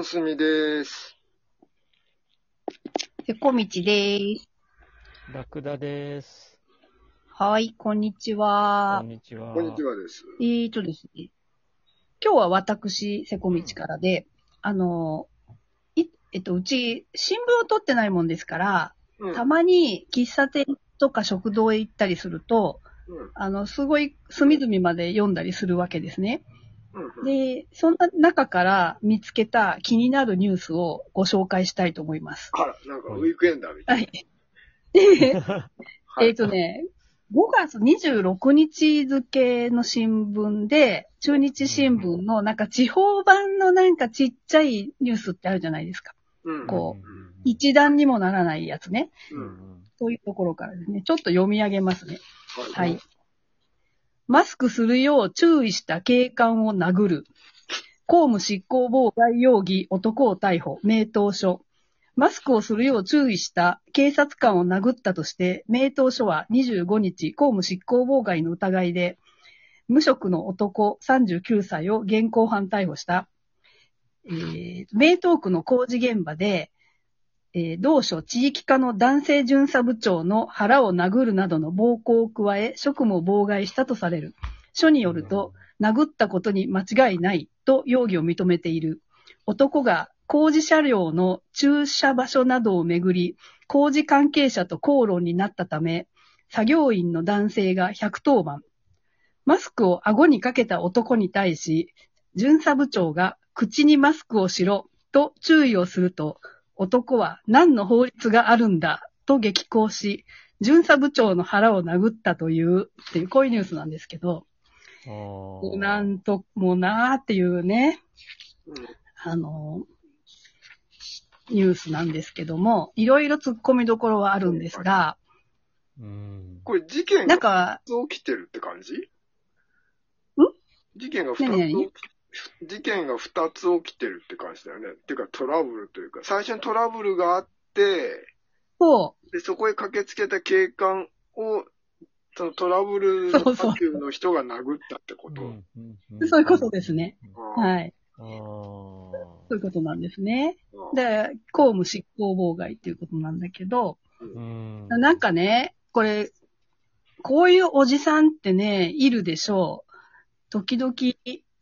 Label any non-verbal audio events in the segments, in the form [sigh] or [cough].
本住です。せこみちです。ラクダです。はい、こんにちこはん。にちは。こんにちはです。えーとですね。今日は私、せこみちからで、あの、い、えっと、うち、新聞を取ってないもんですから、うん。たまに喫茶店とか食堂へ行ったりすると、うんあの、すごい隅々まで読んだりするわけですね。うんで、そんな中から見つけた気になるニュースをご紹介したいと思います。あら、なんかウィークエンダーみた。はいい。で、はいえっ、とね、5月26日付の新聞で、中日新聞のなんか地方版のなんかちっちゃいニュースってあるじゃないですか。うん。こうん一段にもならないやつね。う。うんんそういうところからですね。ちょっと読み上げますね。ははい。。マスクするよう注意した警官を殴る。公務執行妨害容疑男を逮捕。名刀書。マスクをするよう注意した警察官を殴ったとして、名刀書は25日、公務執行妨害の疑いで、無職の男39歳を現行犯逮捕した。えー、名東区の工事現場で、えー同署地域課の男性巡査部長の腹を殴るなどの暴行を加え、職務を妨害したとされる。書によると、殴ったことに間違いないと容疑を認めている。男が工事車両の駐車場所などをめぐり、工事関係者と口論になったため、作業員の男性が110番。マスクを顎にかけた男に対し、巡査部長が口にマスクをしろと注意をすると、男は何の法律があるんだと激高し、巡査部長の腹を殴ったという、っていう、こういうニュースなんですけど、なんともなーっていうね、うんあの、ニュースなんですけども、いろいろ突っ込みどころはあるんですが、うん。これ事件がなんか、2つ起きてるって感じ？ん？事件が2つ起き、事件が2つ起きてるって感じだよね。っていうかトラブルというか、最初にトラブルがあって、そで、そこへ駆けつけた警官を、そのトラブルのそうそう波及の人が殴ったってこと。うんう、そういうことですね。はい。そういうことなんですね。で、公務執行妨害っていうことなんだけど、うん。なんかね、これ、こういうおじさんってね、いるでしょう。時々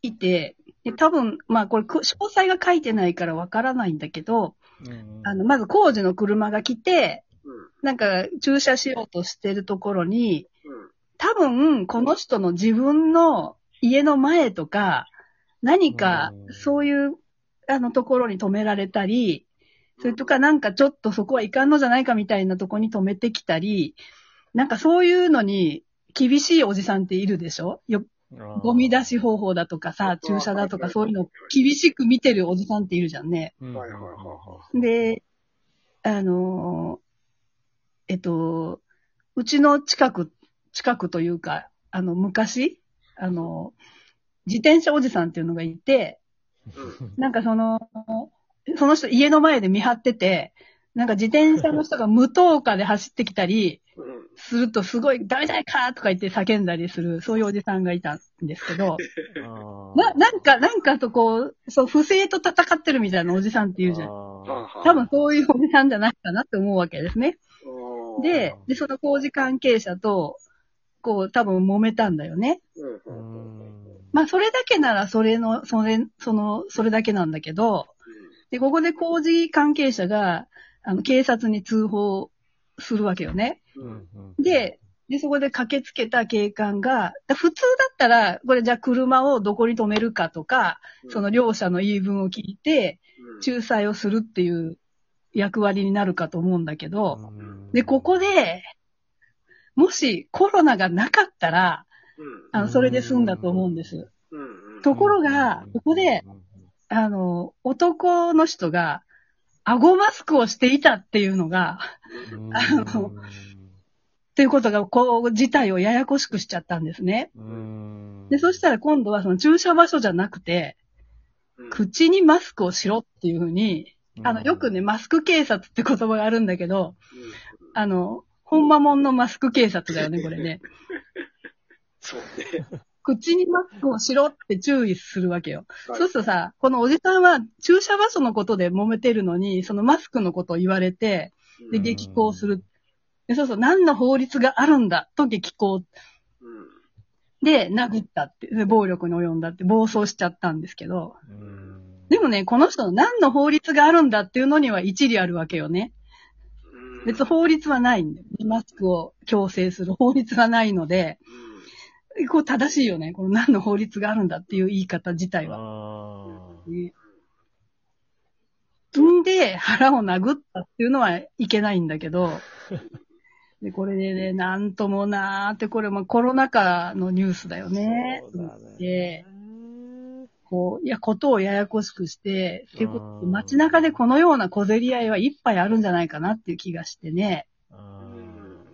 いて、で多分、まあこれ、く詳細が書いてないからわからないんだけど、うん。あの、まず工事の車が来て、うん。なんか駐車しようとしてるところに、うん。多分、この人の自分の家の前とか、何かうん。そういう、あのところに止められたり、それとかなんかちょっとそこはいかんのじゃないかみたいなとこに止めてきたり、なんかそういうのに厳しいおじさんっているでしょ？よゴミ出し方法だとかさ、駐車だとかそういうのを厳しく見てるおじさんっているじゃんね。うん。はいはいはいはで、あのーえっと、うちの近く、近くというか、あの、昔、あの、自転車おじさんっていうのがいて、なんかその、その人家の前で見張ってて、なんか自転車の人が無灯火で走ってきたりうんするとすごい、ダメだかとか言って叫んだりする、そういうおじさんがいたんですけど、[laughs] な、なんか、なんかとこう、そう、不正と戦ってるみたいなおじさんって言うじゃん。多分そういうおじさんじゃないかなって思うわけですね。で、で、その工事関係者と、こう、多分揉めたんだよね。まあ、それだけなら、それの、それ、その、それだけなんだけど、で、ここで工事関係者が、あの、警察に通報するわけよね。で、で、そこで駆けつけた警官が、普通だったら、これじゃあ車をどこに止めるかとか、その両者の言い分を聞いて、うん。仲裁をするっていう役割になるかと思うんだけど、うん。で、ここで、もしコロナがなかったら、あの、それで済んだと思うんです。ところが、ここで、あの、男の人が、顎マスクをしていたっていうのが、うん。あのっていうことが、こう、事態をややこしくしちゃったんですね。うんで、そしたら今度はその駐車場所じゃなくて、うん口にマスクをしろっていうふうに、あの、よくね、マスク警察って言葉があるんだけど、うんあの、ほんまもんのマスク警察だよね、これね。[laughs] そうね。口にマスクをしろって注意するわけよ。はいそうするとさ、このおじさんは駐車場所のことで揉めてるのに、そのマスクのことを言われて、で、うん激高する。でそうそう、何の法律があるんだと激高。うんで、殴ったって、で暴力に及んだって暴走しちゃったんですけど、うんでもね、この人の何の法律があるんだっていうのには一理あるわけよね。うん別に法律はないんだよ。マスクを強制する法律はないので、こう正しいよね。この何の法律があるんだっていう言い方自体は。あねんで、腹を殴ったっていうのはいけないんだけど、[laughs] で、これでね、なんともなーって、これもコロナ禍のニュースだよあ。ね。そうだでね。こう、いや、ことをややこしくして、っていうこと街中でこのような小競り合いはいっぱいあるんじゃないかなっていう気がしてね。あ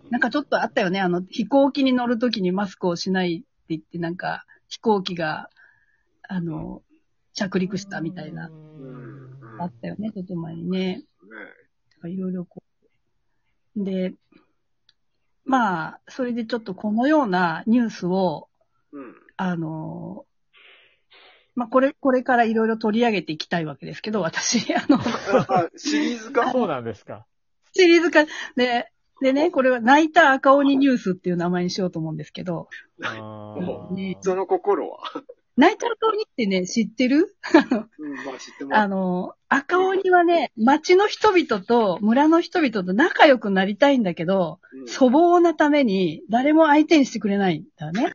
なんかちょっとあったよね。あの、飛行機に乗るときにマスクをしないって言って、なんか、飛行機が、あの、着陸したみたいな、うんあったよね、ちょっと前にね。ねいろいろこう。で、まあ、それでちょっとこのようなニュースを、うん。あの、まあ、これ、これからいろいろ取り上げていきたいわけですけど、私、あの、あ、[laughs] シリーズか [laughs] そうなんですか。シリーズ化、で、でね、これは泣いた赤鬼ニュースっていう名前にしようと思うんですけど、あ [laughs] ねーその心は？泣いた赤鬼ってね、知ってる？うん、まあ知ってます。あの、赤鬼はね、町の人々と村の人々と仲良くなりたいんだけど、うん粗暴なために誰も相手にしてくれないんだね。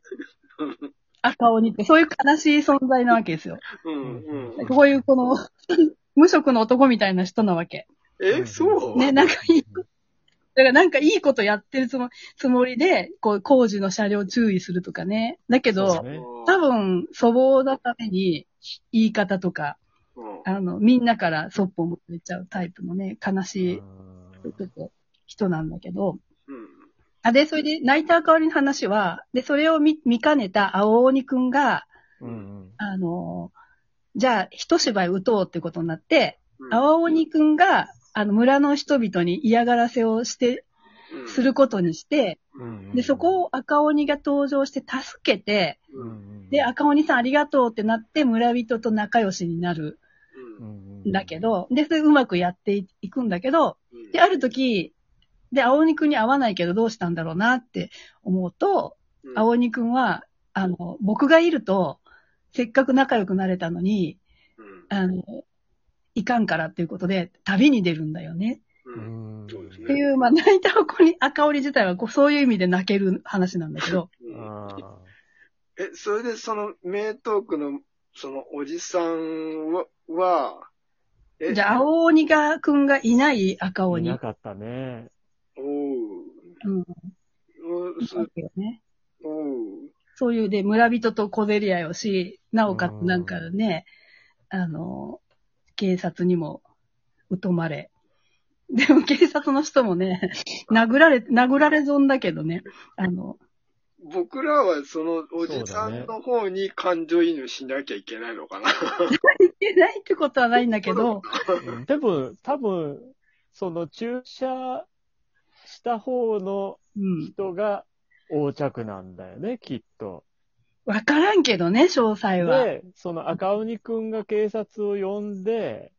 [laughs] 赤鬼って、そういう悲しい存在なわけですよ。うんうん。こういうこの、[laughs] 無職の男みたいな人なわけ。え、そう？ね、なんかいい、だからなんかいいことやってるつもつもりで、こう工事の車両注意するとかね。だけど、そうね多分粗暴なために言い方とか、うんあの、みんなからそっぽ向けちゃうタイプのね、悲しい、ちょっと人なんだけど、うん。あ、で、それで泣いた赤鬼の話は、で、それを見、見かねた青鬼くんが、うんうん。あの、じゃあ、一芝居打とうってことになって、うん。青鬼くんが、あの、村の人々に嫌がらせをして、うん。することにして、うんで、そこを赤鬼が登場して助けて、ううんんで、赤鬼さんありがとうってなって村人と仲良しになる。うん。んだけど、で、それうまくやっていくんだけど、うん。で、ある時、で、青鬼くんに会わないけどどうしたんだろうなって思うと、うん。青鬼くんは、あの、僕がいると、せっかく仲良くなれたのに、うん。あの、いかんからっていうことで、旅に出るんだよね。ううん。んそうですね。っていう、まあ、泣いた赤鬼、赤鬼自体はこう、そういう意味で泣ける話なんだけど、え、それでその名トークの、そのおじさんは、はえじゃあ、青鬼が、くんがいない赤ーい鬼。なかったね。おううん。おうそわけよね。おうそういうで、村人と小競り合いをし、なおかつなんかね、あの、警察にも疎まれ。でも警察の人もね、殴られ、殴られ損だけどね、あの、僕らはそのおじさんの方に感情移入しなきゃいけないのかな。いけないってことはないんだけど、うんでも、多分、その駐車した方のうん。人が横着なんだよね、きっと。わからんけどね、詳細は。いで、その赤鬼くんが警察を呼んで、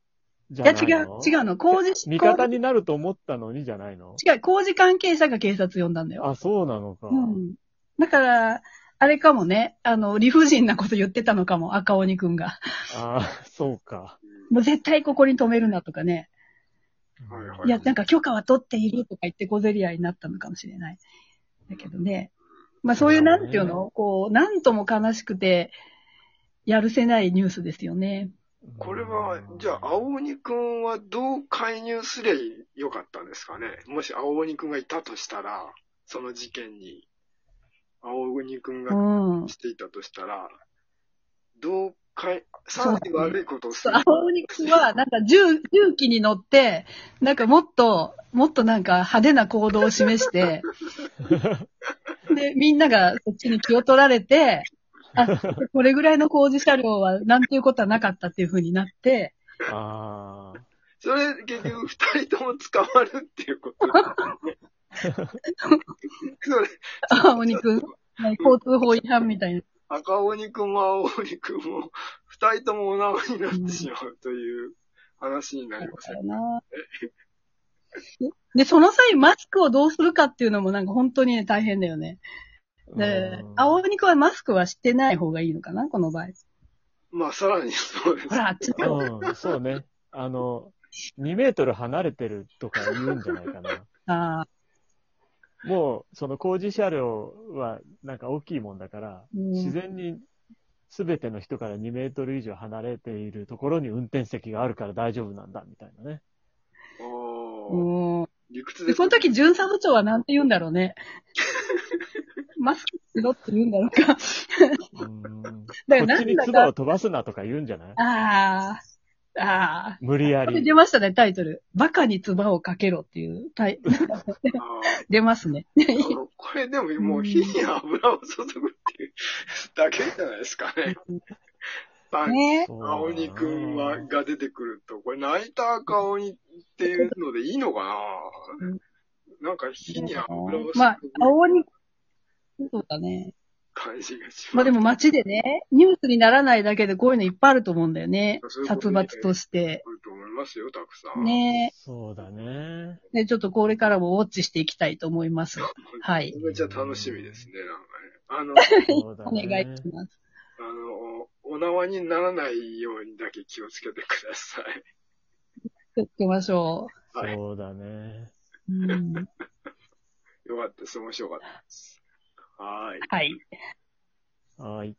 じゃい違うの、違うの。工事、味方になると思ったのにじゃないの？違う、工事関係者が警察呼んだんだよ。あ、そうなのか。うん。だから、あれかもね、あの、理不尽なこと言ってたのかも、赤鬼くんが。あそうか。もう絶対ここに止めるなとかね。はいはいいや、なんか許可は取っているとか言って小競り合いになったのかもしれない。だけどね。まあそういう、なんていうの？こう、なんとも悲しくて、やるせないニュースですよね。これは、じゃあ、青鬼くんはどう介入すりゃよかったんですかね？もし青鬼くんがいたとしたら、その事件に、青鬼くんうがん。していたとしたら、どうかい、さらに悪いことをする。青鬼くんは、なんか重、重機に乗って、なんかもっと、もっとなんか派手な行動を示して、[laughs] で、みんながそっちに気を取られて、あ、これぐらいの工事車両はなんていうことはなかったっていう風になって、ああ。それ、結局、二人とも捕まるっていうこと。それ、青鬼くん、交通法違反みたいな。赤鬼くんも青鬼くんも、二人ともお縄になってしまうという話になりますだよな。で、その際、マスクをどうするかっていうのもなんか本当にね、大変だよね。でうん、青肉はマスクはしてない方がいいのかな？この場合。まあ、さらにそうです。ほら、あっちの。うん、そうね。あの、2メートル離れてるとか言うんじゃないかな。[laughs] ああ、もう、その工事車両はなんか大きいもんだから、うん自然に全ての人から2メートル以上離れているところに運転席があるから大丈夫なんだ、みたいなね。おーうん。理屈で。で、その時、巡査部長はなんて言うんだろうね。[laughs] マスクしろって言うんだろうか。うん。こだからっちに唾を飛ばすなとか言うんじゃない？ああ、ああ。無理やり。出ましたね、タイトル。バカに唾をかけろっていうタイ、あ出ますね。ーこれでももう火に油を注ぐっていうだけじゃないですかね。あね青鬼くんは、が出てくると、これ泣いた赤鬼っていうのでいいのかな？なんか火に油を注ぐまあ、青に、そうだね。感じがします。まあでも街でね、ニュースにならないだけでこういうのいっぱいあると思うんだよねそういう。こと殺ね伐として。あると思いますよ、たくさん。ねそうだね。ね、ちょっとこれからもウォッチしていきたいと思います。はい。めちゃ楽しみですね、なんかね。そうだお願ね。いします。あの、あの、お縄にならないようにだけ気をつけてください。気をつけましょはい。そうだね。う。うん、[laughs] よかったです。面白かったです。はーい。はい。はい。